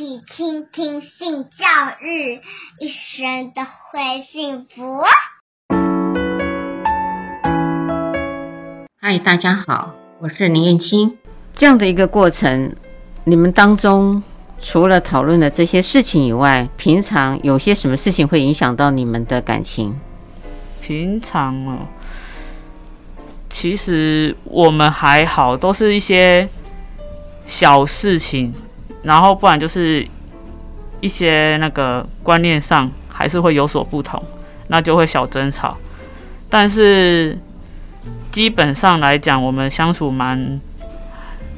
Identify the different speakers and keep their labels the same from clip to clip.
Speaker 1: 起倾听性教育，一生都会幸福。
Speaker 2: 嗨，大家好，我是林燕青。这样的一个过程，你们当中除了讨论的这些事情以外，平常有些什么事情会影响到你们的感情？
Speaker 3: 平常哦，其实我们还好，都是一些小事情，然后不然就是一些那个观念上还是会有所不同，那就会小争吵。但是基本上来讲，我们相处蛮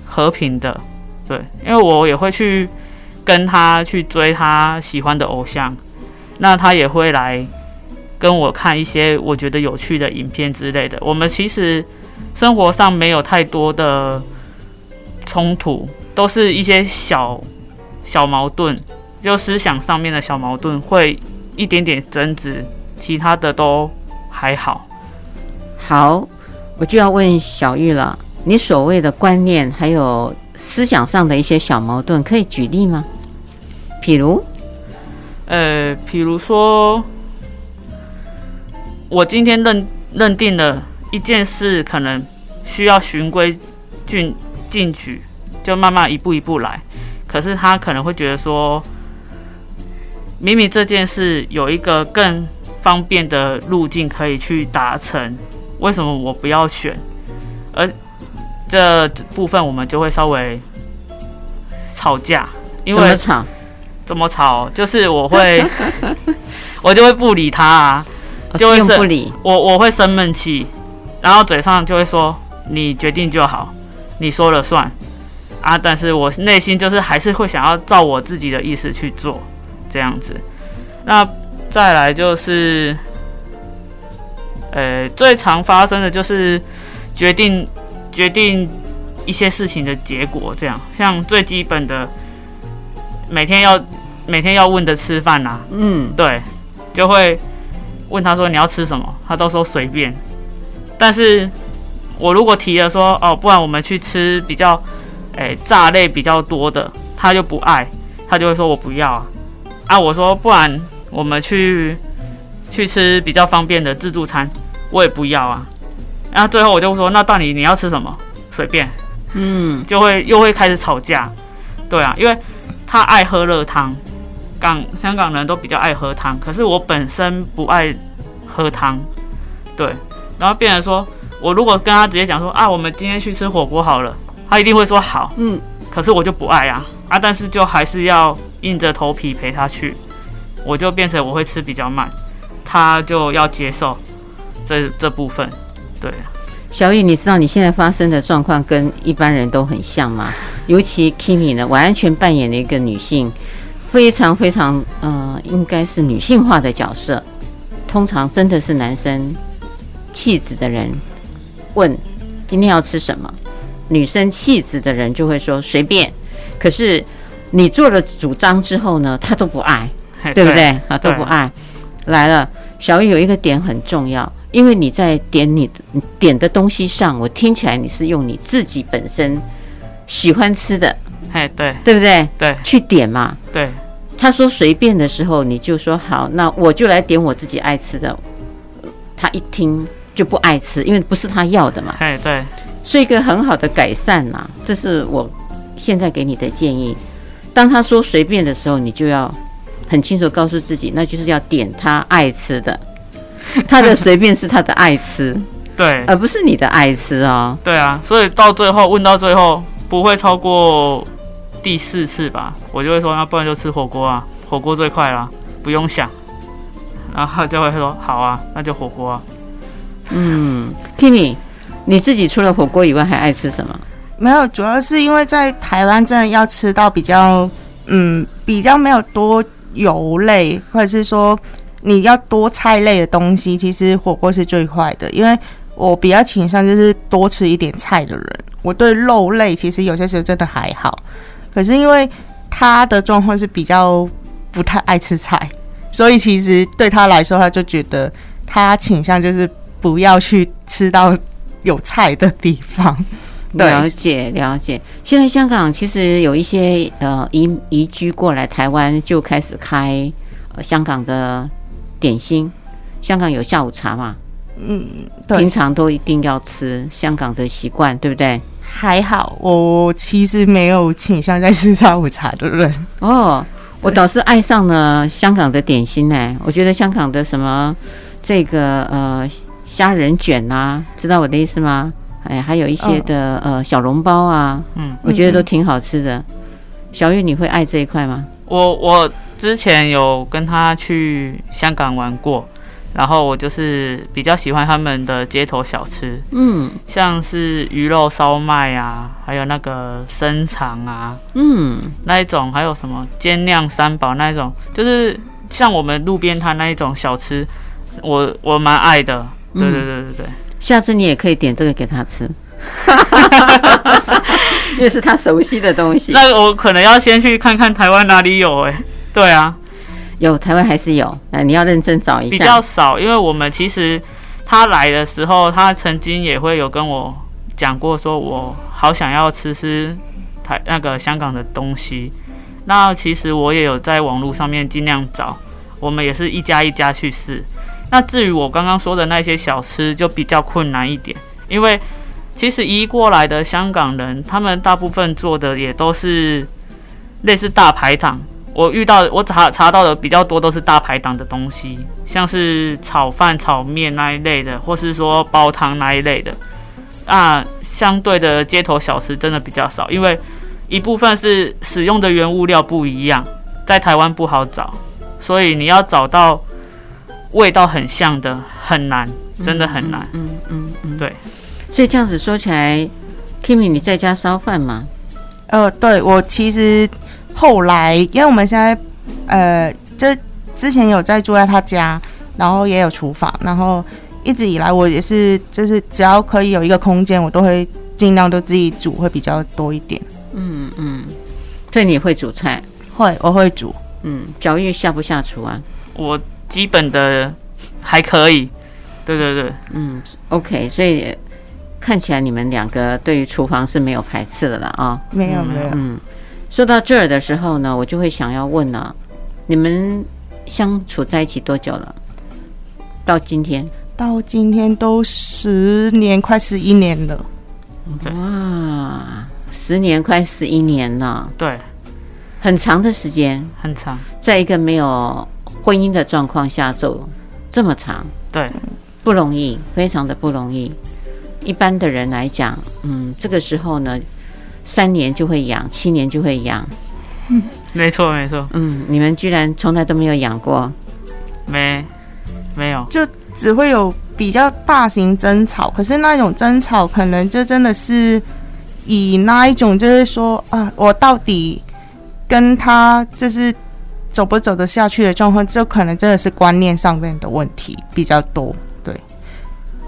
Speaker 3: 和平的，对，因为我也会去跟他去追他喜欢的偶像，那他也会来跟我看一些我觉得有趣的影片之类的。我们其实生活上没有太多的冲突，都是一些小小矛盾，就思想上面的小矛盾会一点点争执，其他的都还好。
Speaker 2: 好，我就要问小玉了。你所谓的观念，还有思想上的一些小矛盾，可以举例吗？譬如，
Speaker 3: 呃，比如说，我今天认认定了一件事，可能需要循规进进取，就慢慢一步一步来。可是他可能会觉得说，明明这件事有一个更方便的路径可以去达成，为什么我不要选？而这部分我们就会稍微吵架，因为
Speaker 2: 怎么吵？
Speaker 3: 怎么吵？就是我会，我就会不理他啊，就会生不理我，我会生闷气，然后嘴上就会说你决定就好，你说了算啊。但是我内心就是还是会想要照我自己的意思去做，这样子。那再来就是，呃，最常发生的就是决定。决定一些事情的结果，这样像最基本的，每天要每天要问的吃饭呐，嗯，对，就会问他说你要吃什么，他都说随便。但是我如果提了说哦，不然我们去吃比较，诶炸类比较多的，他就不爱，他就会说我不要啊。啊，我说不然我们去去吃比较方便的自助餐，我也不要啊。然后最后我就说，那到底你要吃什么？随便，嗯，就会又会开始吵架，对啊，因为他爱喝热汤，港香港人都比较爱喝汤，可是我本身不爱喝汤，对，然后变成说我如果跟他直接讲说啊，我们今天去吃火锅好了，他一定会说好，嗯，可是我就不爱啊，啊，但是就还是要硬着头皮陪他去，我就变成我会吃比较慢，他就要接受这这部分。对，
Speaker 2: 小雨，你知道你现在发生的状况跟一般人都很像吗？尤其 Kimi 呢，完全扮演了一个女性，非常非常，呃，应该是女性化的角色。通常真的是男生气质的人问今天要吃什么，女生气质的人就会说随便。可是你做了主张之后呢，他都不爱，对不对？啊，都不爱。来了，小玉有一个点很重要。因为你在点你点的东西上，我听起来你是用你自己本身喜欢吃的，
Speaker 3: 哎，对，
Speaker 2: 对不对？
Speaker 3: 对，
Speaker 2: 去点嘛。
Speaker 3: 对，
Speaker 2: 他说随便的时候，你就说好，那我就来点我自己爱吃的。他一听就不爱吃，因为不是他要的嘛。
Speaker 3: 哎，对，
Speaker 2: 是一个很好的改善呐，这是我现在给你的建议。当他说随便的时候，你就要很清楚告诉自己，那就是要点他爱吃的。他的随便是他的爱吃，
Speaker 3: 对，
Speaker 2: 而不是你的爱吃哦。
Speaker 3: 对啊，所以到最后问到最后不会超过第四次吧，我就会说，那不然就吃火锅啊，火锅最快啦，不用想。然后就会说好啊，那就火锅啊。
Speaker 2: 嗯，Kimi，你你自己除了火锅以外还爱吃什么？
Speaker 4: 没有，主要是因为在台湾真的要吃到比较，嗯，比较没有多油类，或者是说。你要多菜类的东西，其实火锅是最快的，因为我比较倾向就是多吃一点菜的人。我对肉类其实有些时候真的还好，可是因为他的状况是比较不太爱吃菜，所以其实对他来说，他就觉得他倾向就是不要去吃到有菜的地方。
Speaker 2: 了解了解。现在香港其实有一些呃移移居过来台湾，就开始开呃香港的点心。香港有下午茶嘛？
Speaker 4: 嗯，对，
Speaker 2: 平常都一定要吃香港的习惯，对不对？
Speaker 4: 还好，我其实没有倾向在吃下午茶的人。
Speaker 2: 哦，我倒是爱上了香港的点心呢。我觉得香港的什么这个呃虾仁卷啊，知道我的意思吗？哎，还有一些的、哦、呃小笼包啊，嗯，我觉得都挺好吃的。嗯、小玉，你会爱这一块吗？
Speaker 3: 我我之前有跟他去香港玩过。然后我就是比较喜欢他们的街头小吃，嗯，像是鱼肉烧麦啊，还有那个生肠啊，嗯，那一种，还有什么煎酿三宝那一种，就是像我们路边摊那一种小吃，我我蛮爱的，对对对对对。
Speaker 2: 下次你也可以点这个给他吃，因为是他熟悉的东西。
Speaker 3: 那我可能要先去看看台湾哪里有哎，对啊。
Speaker 2: 有台湾还是有，那你要认真找一下。
Speaker 3: 比较少，因为我们其实他来的时候，他曾经也会有跟我讲过，说我好想要吃吃台那个香港的东西。那其实我也有在网络上面尽量找，我们也是一家一家去试。那至于我刚刚说的那些小吃，就比较困难一点，因为其实移过来的香港人，他们大部分做的也都是类似大排档。我遇到我查查到的比较多都是大排档的东西，像是炒饭、炒面那一类的，或是说煲汤那一类的。啊，相对的街头小吃真的比较少，因为一部分是使用的原物料不一样，在台湾不好找，所以你要找到味道很像的很难，真的很难。嗯嗯嗯，嗯，对。
Speaker 2: 所以这样子说起来，Kimi 你在家烧饭吗？
Speaker 4: 呃，对，我其实。后来，因为我们现在，呃，这之前有在住在他家，然后也有厨房，然后一直以来我也是，就是只要可以有一个空间，我都会尽量都自己煮，会比较多一点。
Speaker 2: 嗯嗯，所以你会煮菜？
Speaker 4: 会，我会煮。
Speaker 2: 嗯，小玉下不下厨啊？
Speaker 3: 我基本的还可以。对对对，
Speaker 2: 嗯，OK，所以看起来你们两个对于厨房是没有排斥的了啊？
Speaker 4: 没有没有，嗯。
Speaker 2: 说到这儿的时候呢，我就会想要问了、啊：你们相处在一起多久了？到今天？
Speaker 4: 到今天都十年，快十一年了。
Speaker 2: 哇，十年快十一年了。
Speaker 3: 对，
Speaker 2: 很长的时间，
Speaker 3: 很长。
Speaker 2: 在一个没有婚姻的状况下走这么长，
Speaker 3: 对，
Speaker 2: 不容易，非常的不容易。一般的人来讲，嗯，这个时候呢。三年就会养，七年就会养。
Speaker 3: 嗯，没错没错。
Speaker 2: 嗯，你们居然从来都没有养过？
Speaker 3: 没，没有。
Speaker 4: 就只会有比较大型争吵，可是那种争吵可能就真的是以那一种，就是说啊，我到底跟他就是走不走得下去的状况，就可能真的是观念上面的问题比较多。对，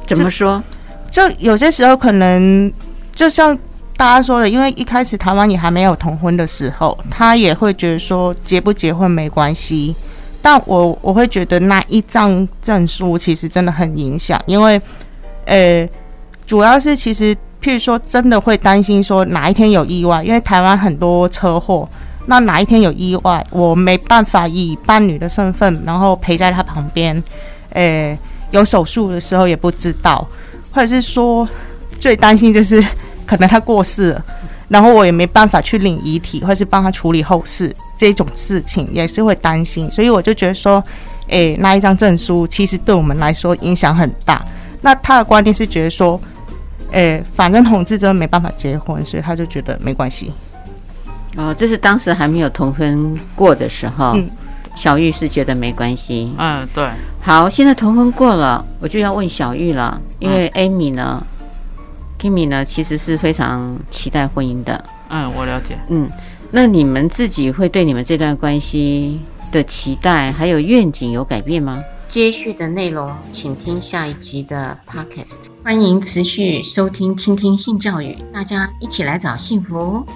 Speaker 2: 怎么说？
Speaker 4: 就，有些时候可能就像。大家说的，因为一开始台湾也还没有同婚的时候，他也会觉得说结不结婚没关系。但我我会觉得那一张证书其实真的很影响，因为，呃，主要是其实譬如说真的会担心说哪一天有意外，因为台湾很多车祸，那哪一天有意外，我没办法以伴侣的身份，然后陪在他旁边，诶，有手术的时候也不知道，或者是说最担心就是。可能他过世了，然后我也没办法去领遗体，或是帮他处理后事，这种事情也是会担心，所以我就觉得说，诶，那一张证书其实对我们来说影响很大。那他的观点是觉得说，诶，反正同志真的没办法结婚，所以他就觉得没关系。
Speaker 2: 哦，这是当时还没有同婚过的时候，嗯、小玉是觉得没关系。
Speaker 3: 嗯，对。
Speaker 2: 好，现在同婚过了，我就要问小玉了，因为 Amy 呢？嗯 Kimi 呢，其实是非常期待婚姻的。
Speaker 3: 嗯，我了解。
Speaker 2: 嗯，那你们自己会对你们这段关系的期待还有愿景有改变吗？接续的内容，请听下一集的 Podcast。欢迎持续收听、倾听性教育，大家一起来找幸福。